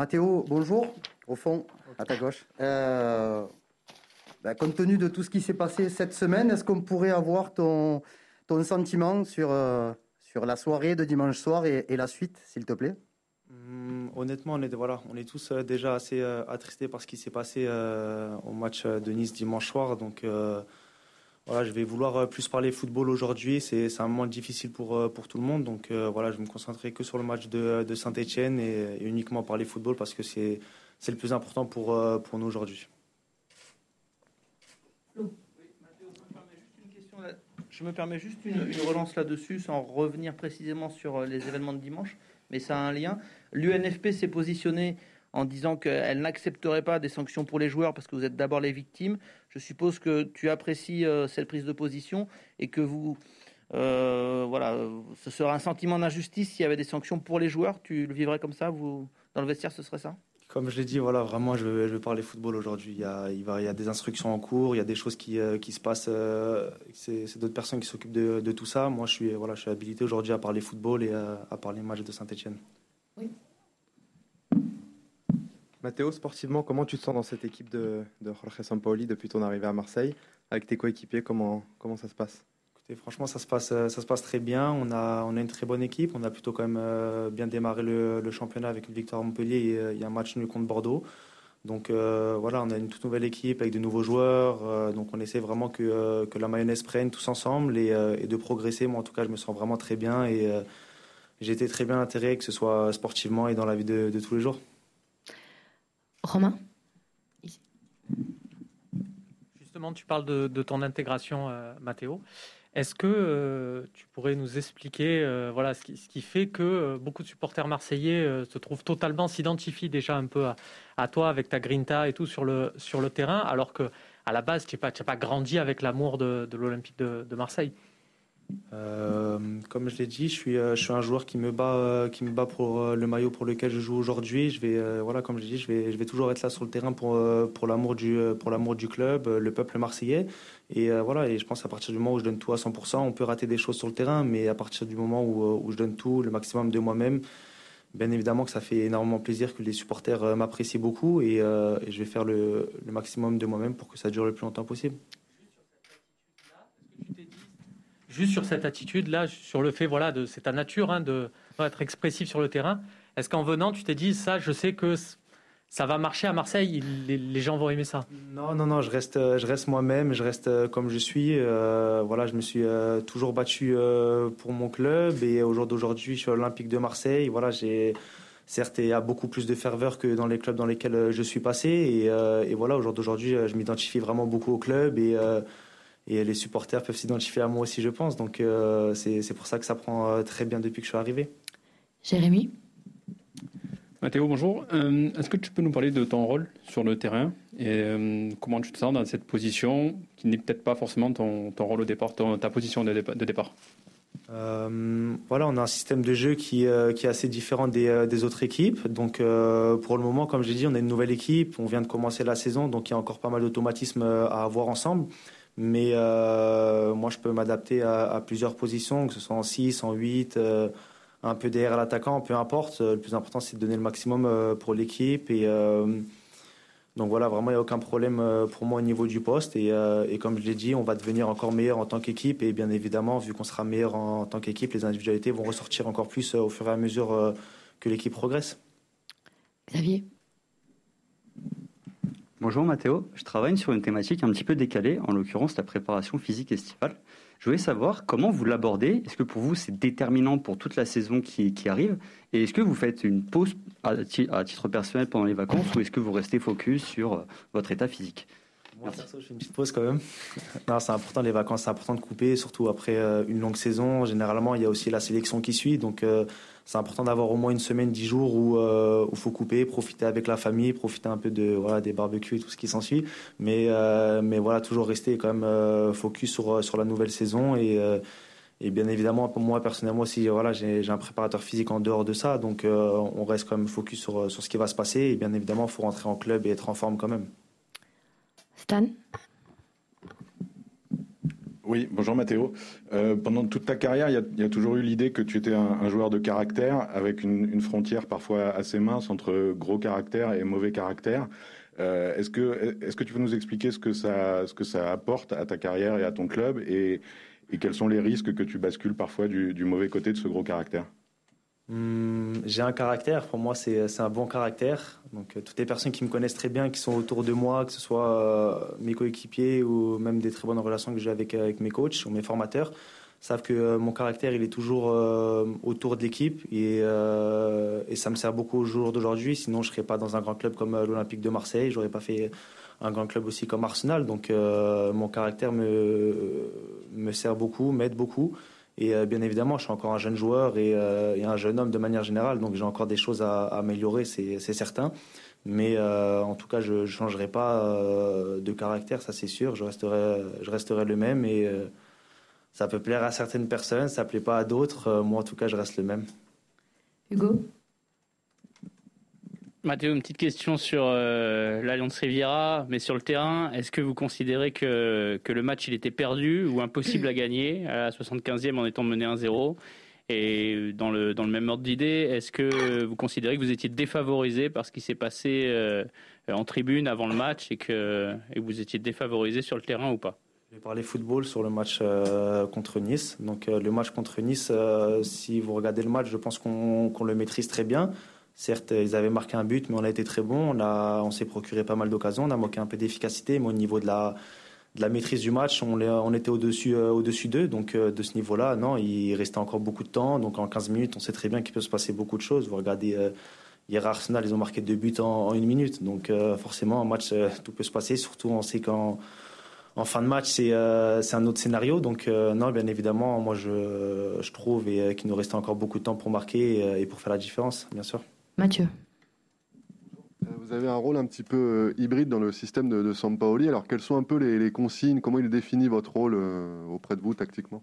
Mathéo, bonjour. Au fond, à ta gauche. Euh, bah, compte tenu de tout ce qui s'est passé cette semaine, est-ce qu'on pourrait avoir ton, ton sentiment sur, euh, sur la soirée de dimanche soir et, la suite, s'il te plaît? Hum, Honnêtement, on est, voilà, on est tous euh, déjà assez attristés par ce qui s'est passé au match de Nice dimanche soir. Donc je vais vouloir plus parler football aujourd'hui. C'est un moment difficile pour, pour tout le monde. Donc voilà, je vais me concentrer que sur le match de, de Saint-Etienne et, uniquement parler football parce que c'est le plus important pour, pour nous aujourd'hui. Je me permets juste une, relance là-dessus, sans revenir précisément sur euh, les événements de dimanche, mais ça a un lien. L'UNFP s'est positionné en disant qu'elle n'accepterait pas des sanctions pour les joueurs parce que vous êtes d'abord les victimes. Je suppose que tu apprécies euh, cette prise de position et que vous, euh, voilà, ce serait un sentiment d'injustice s'il y avait des sanctions pour les joueurs. Tu le vivrais comme ça, vous, dans le vestiaire, ce serait ça? Comme je l'ai dit, voilà, vraiment, je veux, je parler football aujourd'hui. Il, y a, des instructions en cours, il y a des choses qui, euh, se passent. C'est d'autres personnes qui s'occupent de, tout ça. Moi, je suis, voilà, je suis habilité aujourd'hui à parler football et à parler match de Saint-Etienne. Oui. Mathéo, sportivement, comment tu te sens dans cette équipe de, de Jorge Sampaoli depuis ton arrivée à Marseille Avec tes coéquipiers, comment, comment ça se passe? Franchement, ça se passe, euh, ça se passe très bien. On a, on a une très bonne équipe. On a plutôt quand même euh, bien démarré le, championnat avec une victoire à Montpellier et euh, un match nul contre Bordeaux. Donc voilà, on a une toute nouvelle équipe avec de nouveaux joueurs. donc on essaie vraiment que, que la mayonnaise prenne tous ensemble et, et, de progresser. Moi, en tout cas, je me sens vraiment très bien et j'ai été très bien intégré, que ce soit sportivement et dans la vie de, tous les jours. Romain Justement, tu parles de, ton intégration, Mathéo. Est-ce que euh, tu pourrais nous expliquer euh, voilà, ce qui, fait que euh, beaucoup de supporters marseillais se trouvent totalement, s'identifient déjà un peu à, toi avec ta grinta et tout sur le, sur le terrain, alors que à la base, tu n'as pas, pas, grandi avec l'amour de, l'Olympique de Marseille euh, comme je l'ai dit, je suis, euh, je suis un joueur qui me bat, euh, qui me bat pour le maillot pour lequel je joue aujourd'hui. Je vais, voilà, comme je l'ai dit, je vais, toujours être là sur le terrain pour, l'amour du, club, le peuple marseillais. Et voilà, et je pense à partir du moment où je donne tout à 100%, on peut rater des choses sur le terrain, mais à partir du moment où, je donne tout, le maximum de moi-même, bien évidemment que ça fait énormément plaisir que les supporters m'apprécient beaucoup et, je vais faire le maximum de moi-même pour que ça dure le plus longtemps possible juste sur cette attitude-là, sur le fait, voilà, de c'est ta nature hein, de d'être expressif sur le terrain. Est-ce qu'en venant, tu t'es dit ça, je sais que ça va marcher à Marseille, les, gens vont aimer ça? Non, non, non, je reste, je reste moi-même, je reste euh, comme je suis. Euh, voilà, je me suis euh, toujours battu pour mon club et au jour d'aujourd'hui, je suis à l'Olympique de Marseille. Voilà, j'ai certes, il y a beaucoup plus de ferveur que dans les clubs dans lesquels je suis passé et, et voilà, au jour d'aujourd'hui, je m'identifie vraiment beaucoup au club et et les supporters peuvent s'identifier à moi aussi, je pense. Donc euh, c'est pour ça que ça prend euh, très bien depuis que je suis arrivé. Jérémy? Mathéo, bonjour. Euh, est-ce que tu peux nous parler de ton rôle sur le terrain et comment tu te sens dans cette position qui n'est peut-être pas forcément ton, ton, rôle au départ, ta position de, départ? Voilà, on a un système de jeu qui, qui est assez différent des, des autres équipes. Donc, pour le moment, comme j'ai dit, on a une nouvelle équipe. On vient de commencer la saison, donc il y a encore pas mal d'automatismes à avoir ensemble. Mais euh, moi, je peux m'adapter à, plusieurs positions, que ce soit en 6, en 8, euh, un peu derrière l'attaquant, peu importe. Le plus important, c'est de donner le maximum euh, pour l'équipe. Et donc voilà, vraiment, il n'y a aucun problème pour moi au niveau du poste. Et, comme je l'ai dit, on va devenir encore meilleur en tant qu'équipe. Et bien évidemment, vu qu'on sera meilleur en, tant qu'équipe, les individualités vont ressortir encore plus au fur et à mesure que l'équipe progresse. Xavier? Bonjour Mathéo, je travaille sur une thématique un petit peu décalée, en l'occurrence la préparation physique estivale. Je voulais savoir comment vous l'abordez. Est-ce que pour vous c'est déterminant pour toute la saison qui, arrive? Et est-ce que vous faites une pause à, titre personnel pendant les vacances ou est-ce que vous restez focus sur euh, votre état physique? Moi, perso, je fais une petite pause quand même. c'est important les vacances, c'est important de couper, surtout après euh, une longue saison. Généralement, il y a aussi la sélection qui suit, donc euh, c'est important d'avoir au moins une semaine, dix jours où il euh, faut couper, profiter avec la famille, profiter un peu de voilà des barbecues et tout ce qui s'ensuit. Mais euh, mais voilà, toujours rester quand même euh, focus sur sur la nouvelle saison et et bien évidemment, moi personnellement aussi, voilà, j'ai un préparateur physique en dehors de ça, donc on reste quand même focus sur, sur ce qui va se passer. Et bien évidemment, il faut rentrer en club et être en forme quand même. Stan? Oui, bonjour Mathéo. Euh, pendant toute ta carrière, il y, a, toujours eu l'idée que tu étais un, joueur de caractère, avec une, frontière parfois assez mince entre gros caractère et mauvais caractère. Euh, est-ce que, est que tu peux nous expliquer ce que, ça, ce que ça apporte à ta carrière et à ton club et, quels sont les risques que tu bascules parfois du mauvais côté de ce gros caractère? Hmm, j'ai un caractère, pour moi c'est un bon caractère. Donc euh, toutes les personnes qui me connaissent très bien, qui sont autour de moi, que ce soit euh, mes coéquipiers ou même des très bonnes relations que j'ai avec, avec mes coachs ou mes formateurs, savent que euh, mon caractère il est toujours autour de l'équipe et, ça me sert beaucoup au jour d'aujourd'hui. Sinon je serais pas dans un grand club comme l'Olympique de Marseille, j'aurais pas fait un grand club aussi comme Arsenal. Donc mon caractère me sert beaucoup, m'aide beaucoup. Et euh, bien évidemment, je suis encore un jeune joueur euh, et, un jeune homme de manière générale, donc j'ai encore des choses à, améliorer, c'est certain. Mais euh, en tout cas, je ne changerai pas de caractère, ça c'est sûr. Je resterai, je resterai le même et ça peut plaire à certaines personnes, ça ne plaît pas à d'autres. moi, en tout cas, je reste le même. Hugo? Mathéo, une petite question sur euh, l'Alliance Riviera, mais sur le terrain, est-ce que vous considérez que, que le match il était perdu ou impossible à gagner à la 75e en étant mené 1-0 Et dans le, dans le même ordre d'idée, est-ce que vous considérez que vous étiez défavorisé par ce qui s'est passé euh, en tribune avant le match et que, et vous étiez défavorisé sur le terrain ou pas? Je vais parler football sur le match euh, contre Nice. Donc le match contre Nice, si vous regardez le match, je pense qu'on le maîtrise très bien. Certes, ils avaient marqué un but, mais on a été très bon. On, on s'est procuré pas mal d'occasions. On a manqué un peu d'efficacité, mais au niveau de la, de la maîtrise du match, on, était au-dessus euh, au-dessus d'eux. Donc, euh, de ce niveau-là, non, il restait encore beaucoup de temps. Donc, en 15 minutes, on sait très bien qu'il peut se passer beaucoup de choses. Vous regardez, euh, hier, Arsenal, ils ont marqué deux buts en, une minute. Donc, forcément, un match, tout peut se passer. Surtout, on sait qu'en en fin de match, c'est un autre scénario. Donc, non, bien évidemment, moi, je, je trouve qu'il nous restait encore beaucoup de temps pour marquer et pour faire la différence, bien sûr. Mathieu. Euh, vous avez un rôle un petit peu euh, hybride dans le système de, de Sampaoli. Alors, quelles sont un peu les, consignes? Comment il définit votre rôle euh, auprès de vous tactiquement?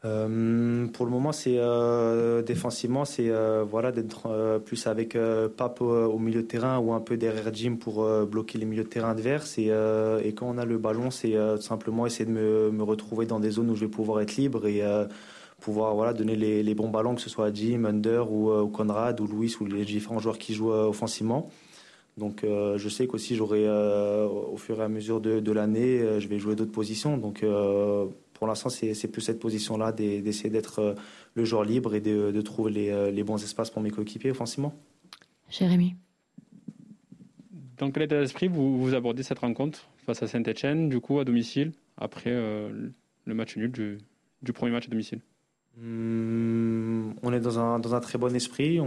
Pour le moment, c'est défensivement, c'est voilà d'être plus avec Pape au milieu de terrain ou un peu derrière Jim pour bloquer les milieux de terrain adverses. Et, et quand on a le ballon, c'est simplement essayer de me, me, retrouver dans des zones où je vais pouvoir être libre et pouvoir voilà, donner les, bons ballons, que ce soit à Jim, Under ou, euh, Conrad ou Louis ou les différents joueurs qui jouent euh, offensivement. Donc euh, je sais qu'aussi j'aurai au fur et à mesure de, l'année, je vais jouer d'autres positions. Donc pour l'instant c'est plus cette position-là d'essayer d'être le joueur libre et de, trouver les, bons espaces pour mes coéquipiers offensivement. Jérémy. Dans quel état d'esprit vous, vous abordez cette rencontre face à Saint-Etienne, du coup à domicile, après le match nul du premier match à domicile? Hmm, on est dans un, dans un très bon esprit.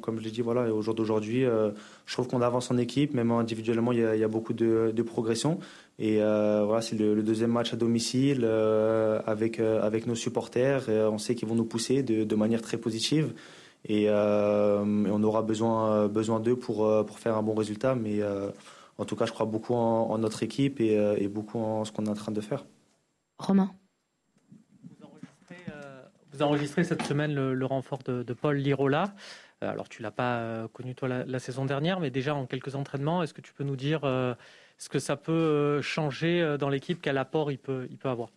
Comme je l'ai dit, voilà, au jour d'aujourd'hui, euh, je trouve qu'on avance en équipe, même individuellement, il y a, beaucoup de, de, progression. Et euh, voilà, c'est le, deuxième match à domicile euh, avec, avec nos supporters. on sait qu'ils vont nous pousser de, manière très positive. Et, on aura besoin, besoin d'eux pour, pour faire un bon résultat. Mais en tout cas, je crois beaucoup en, notre équipe et beaucoup en ce qu'on est en train de faire. Romain vous cette semaine le, renfort de, Paul Lirola. Euh, alors, tu l'as pas euh, connu toi la, saison dernière, mais déjà en quelques entraînements, est-ce que tu peux nous dire euh, ce que ça peut changer dans l'équipe, quel apport il peut, avoir?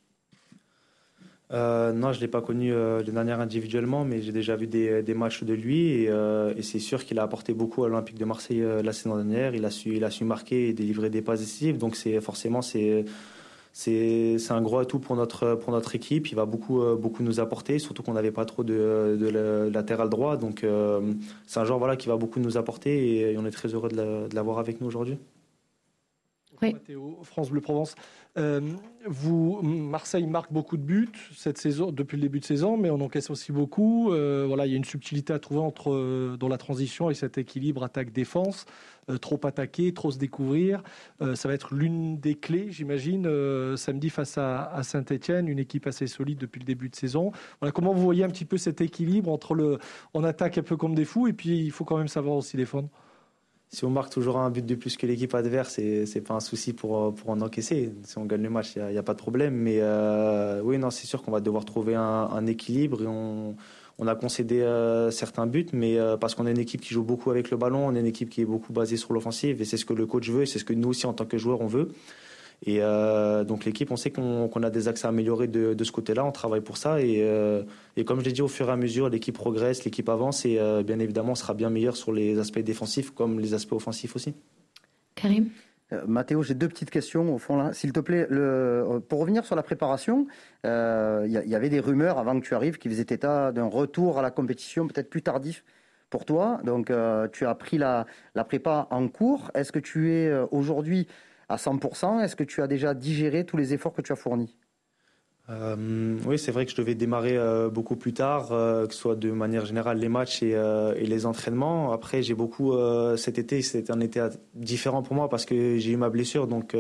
Non, je ne l'ai pas connu euh, l'année dernière individuellement, mais j'ai déjà vu des, matchs de lui et, et c'est sûr qu'il a apporté beaucoup à l'Olympique de Marseille la saison dernière. Il a su, il a su marquer et délivrer des passes décisives, donc c'est forcément c'est c'est un gros atout pour notre, pour notre équipe. Il va beaucoup, euh, beaucoup nous apporter, surtout qu'on n'avait pas trop de, de, latéral droit. Donc euh, c'est un joueur voilà, qui va beaucoup nous apporter et, on est très heureux de l'avoir avec nous aujourd'hui. Oui. France Bleu Provence. Euh, vous, Marseille marque beaucoup de buts cette saison, depuis le début de saison, mais on encaisse aussi beaucoup. Euh, voilà, il y a une subtilité à trouver entre euh, dans la transition et cet équilibre attaque-défense. trop attaquer, trop se découvrir, ça va être l'une des clés, j'imagine, samedi face à, Saint-Etienne, une équipe assez solide depuis le début de saison. Voilà, comment vous voyez un petit peu cet équilibre entre le, on attaque un peu comme des fous et puis il faut quand même savoir aussi défendre? Si on marque toujours un but de plus que l'équipe adverse, c'est n'est pas un souci pour, pour en encaisser. Si on gagne le match, il n'y a, pas de problème. Mais euh, oui, non, c'est sûr qu'on va devoir trouver un, équilibre. Et on, on, a concédé euh, certains buts, mais euh, parce qu'on est une équipe qui joue beaucoup avec le ballon, on est une équipe qui est beaucoup basée sur l'offensive, et c'est ce que le coach veut, et c'est ce que nous aussi en tant que joueurs on veut. Et euh, donc l'équipe, on sait qu'on a des axes à améliorer de, de ce côté-là, on travaille pour ça. Et, euh, et comme je l'ai dit, au fur et à mesure, l'équipe progresse, l'équipe avance et euh, bien évidemment, on sera bien meilleur sur les aspects défensifs comme les aspects offensifs aussi. Karim? Euh, Mathéo, j'ai deux petites questions au fond là. S'il te plaît, le, pour revenir sur la préparation, euh, il y, avait des rumeurs avant que tu arrives qui faisaient état d'un retour à la compétition peut-être plus tardif pour toi. Donc euh, tu as pris la, la prépa en cours. Est-ce que tu es euh, aujourd'hui à 100% Est-ce que tu as déjà digéré tous les efforts que tu as fournis? Euh, oui, c'est vrai que je devais démarrer euh, beaucoup plus tard, euh, que ce soit de manière générale les matchs et, les entraînements. Après, j'ai beaucoup cet été, c'était un été différent pour moi parce que j'ai eu ma blessure, donc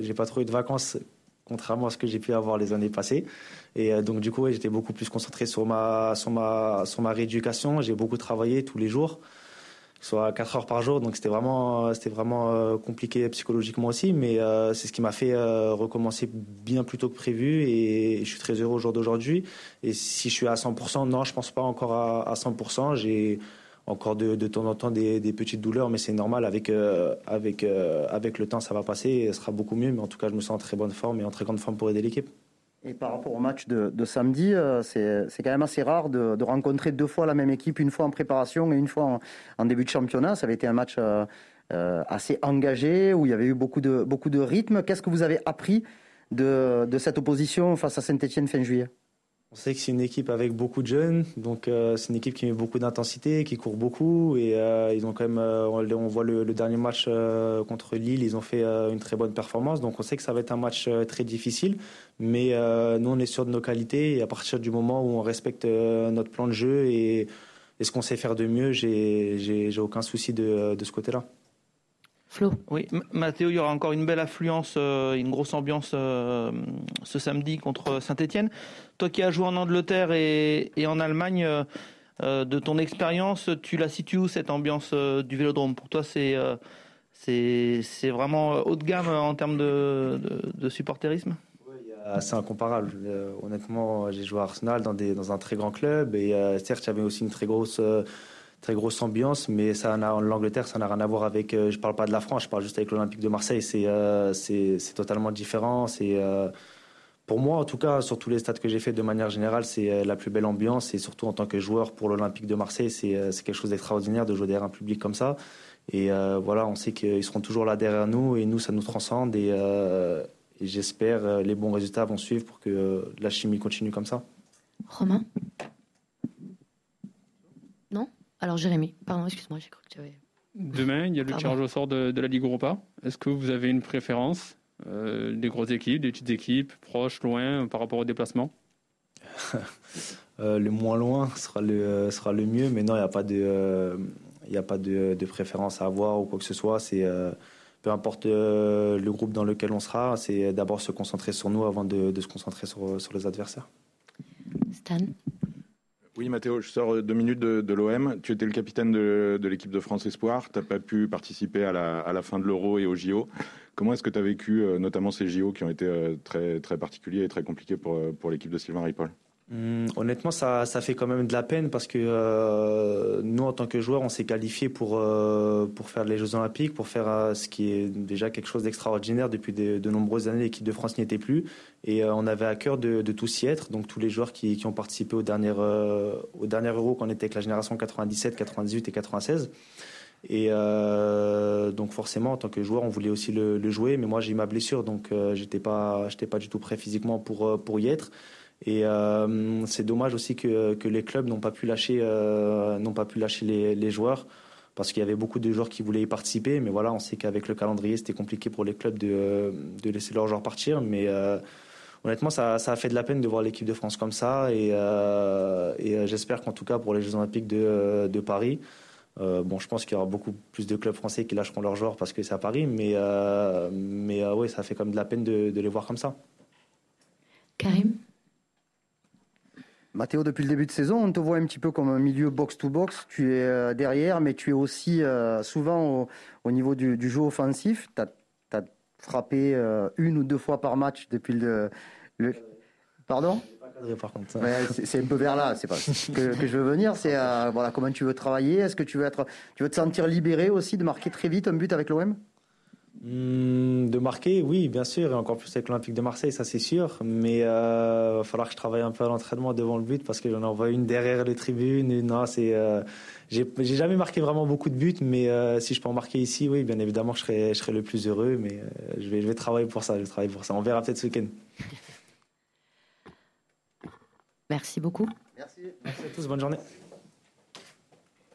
j'ai pas trop eu de vacances, contrairement à ce que j'ai pu avoir les années passées. Et donc du coup, j'étais beaucoup plus concentré sur ma sur ma sur ma rééducation. J'ai beaucoup travaillé tous les jours soit 4 heures par jour. Donc c'était vraiment, c'était vraiment euh, compliqué psychologiquement aussi, mais euh, c'est ce qui m'a fait euh, recommencer bien plus tôt que prévu et, je suis très heureux au jour d'aujourd'hui. Et si je suis à 100%, non, je pense pas encore à, à 100%. J'ai encore de, de temps en temps des, petites douleurs, mais c'est normal. Avec, avec, avec le temps, ça va passer et ce sera beaucoup mieux. Mais en tout cas, je me sens en très bonne forme et en très grande forme pour aider l'équipe. Et par rapport au match de, samedi, euh, c'est quand même assez rare de, rencontrer deux fois la même équipe, une fois en préparation et une fois en, en début de championnat. Ça avait été un match euh, euh, assez engagé, où il y avait eu beaucoup de, beaucoup de rythme. Qu'est-ce que vous avez appris de, de cette opposition face à Saint-Etienne fin juillet? On sait que c'est une équipe avec beaucoup de jeunes, donc euh, c'est une équipe qui met beaucoup d'intensité, qui court beaucoup et euh, ils ont quand même, euh, on, voit le, dernier match contre Lille, ils ont fait une très bonne performance, donc on sait que ça va être un match très difficile, mais nous on est sûr de nos qualités et à partir du moment où on respecte notre plan de jeu et, ce qu'on sait faire de mieux, j'ai aucun souci de ce côté-là. Flo Oui, Mathéo, il y aura encore une belle affluence, euh, une grosse ambiance euh, ce samedi contre Saint-Etienne. Toi qui as joué en Angleterre et, et en Allemagne, euh, de ton expérience, tu la situes où cette ambiance euh, du Vélodrome? Pour toi, c'est euh, vraiment haut de gamme en termes de, de, de supporterisme C'est incomparable. Euh, honnêtement, j'ai joué à Arsenal dans, des, dans un très grand club et euh, certes, il y avait aussi une très grosse, euh, très grosse ambiance, mais ça n'a- l'Angleterre, ça n'a rien à voir avec. euh, je parle pas de la France, je parle juste avec l'Olympique de Marseille. C'est euh, c'est totalement différent. C'est euh, pour moi, en tout cas, sur tous les stades que j'ai fait de manière générale, c'est euh, la plus belle ambiance et surtout en tant que joueur pour l'Olympique de Marseille, c'est quelque chose d'extraordinaire de jouer derrière un public comme ça. Et voilà, on sait qu'ils seront toujours là derrière nous et nous, ça nous transcende et, et j'espère les bons résultats vont suivre pour que la chimie continue comme ça. Romain? Alors Jérémy, pardon, excuse-moi, j'ai cru que tu avais... Demain, il y a le tirage au sort de, de la Ligue Europa. Est-ce que vous avez une préférence euh, Des grosses équipes, des petites équipes, proches, loin, par rapport au déplacement Euh, le moins loin sera le, euh, sera le mieux, mais non, il n'y a pas, de, euh, il y a pas de, de préférence à avoir ou quoi que ce soit. C'est euh, peu importe euh, le groupe dans lequel on sera, c'est d'abord se concentrer sur nous avant de, de se concentrer sur, sur les adversaires. Stan? Oui, Mathéo, je sors deux minutes de, l'OM. Tu étais le capitaine de, l'équipe de France Espoir. Tu n'as pas pu participer à la, fin de l'Euro et au JO. Comment est-ce que tu as vécu euh, notamment ces JO qui ont été euh, très, très particuliers et très compliqués pour, euh, pour l'équipe de Sylvain Ripoll? Hum, honnêtement, ça, fait quand même de la peine parce que euh, nous, en tant que joueurs, on s'est qualifiés pour, euh, pour faire les Jeux Olympiques, pour faire euh, ce qui est déjà quelque chose d'extraordinaire. Depuis de, nombreuses années, l'équipe de France n'y était plus. Et on avait à cœur de, tous y être. Donc tous les joueurs qui, ont participé au dernier, euh, au dernier Euro, qu'on était avec la génération 97, 98 et 96. Et donc forcément, en tant que joueur, on voulait aussi le, jouer. Mais moi, j'ai eu ma blessure, donc j'étais pas, pas du tout prêt physiquement pour, pour y être. Et euh, c'est dommage aussi que, les clubs n'ont pas pu lâcher, euh, n'ont pas pu lâcher les, joueurs parce qu'il y avait beaucoup de joueurs qui voulaient y participer. Mais voilà, on sait qu'avec le calendrier, c'était compliqué pour les clubs de, laisser leurs joueurs partir. Mais euh, honnêtement, ça, a fait de la peine de voir l'équipe de France comme ça. Et, j'espère qu'en tout cas pour les Jeux Olympiques de, Paris, bon, je pense qu'il y aura beaucoup plus de clubs français qui lâcheront leurs joueurs parce que c'est à Paris. Mais, euh, mais euh, ça fait comme de la peine de les voir comme ça. Karim? Mathéo, depuis le début de saison, on te voit un petit peu comme un milieu box-to-box. Tu es euh, derrière, mais tu es aussi euh, souvent au, au niveau du, du jeu offensif. Tu as, frappé euh, une ou deux fois par match depuis le. le- Pardon? C'est un peu vers là, c'est pas que, que je veux venir, c'est euh, voilà comment tu veux travailler, est-ce que tu veux être tu veux te sentir libéré aussi de marquer très vite un but avec l'OM de marquer, oui, bien sûr, et encore plus avec l'Olympique de Marseille, ça c'est sûr. Mais il euh, va falloir que je travaille un peu à l'entraînement devant le but parce que j'en envoie une derrière les tribunes. Une, non, c'est, euh, j'ai, jamais marqué vraiment beaucoup de buts, mais euh, si je peux en marquer ici, oui, bien évidemment, je serai, je serai le plus heureux. Mais je vais, je vais travailler pour ça. Je vais travailler pour ça. On verra peut-être ce week-end. Merci beaucoup. Merci. Merci à tous. Bonne journée.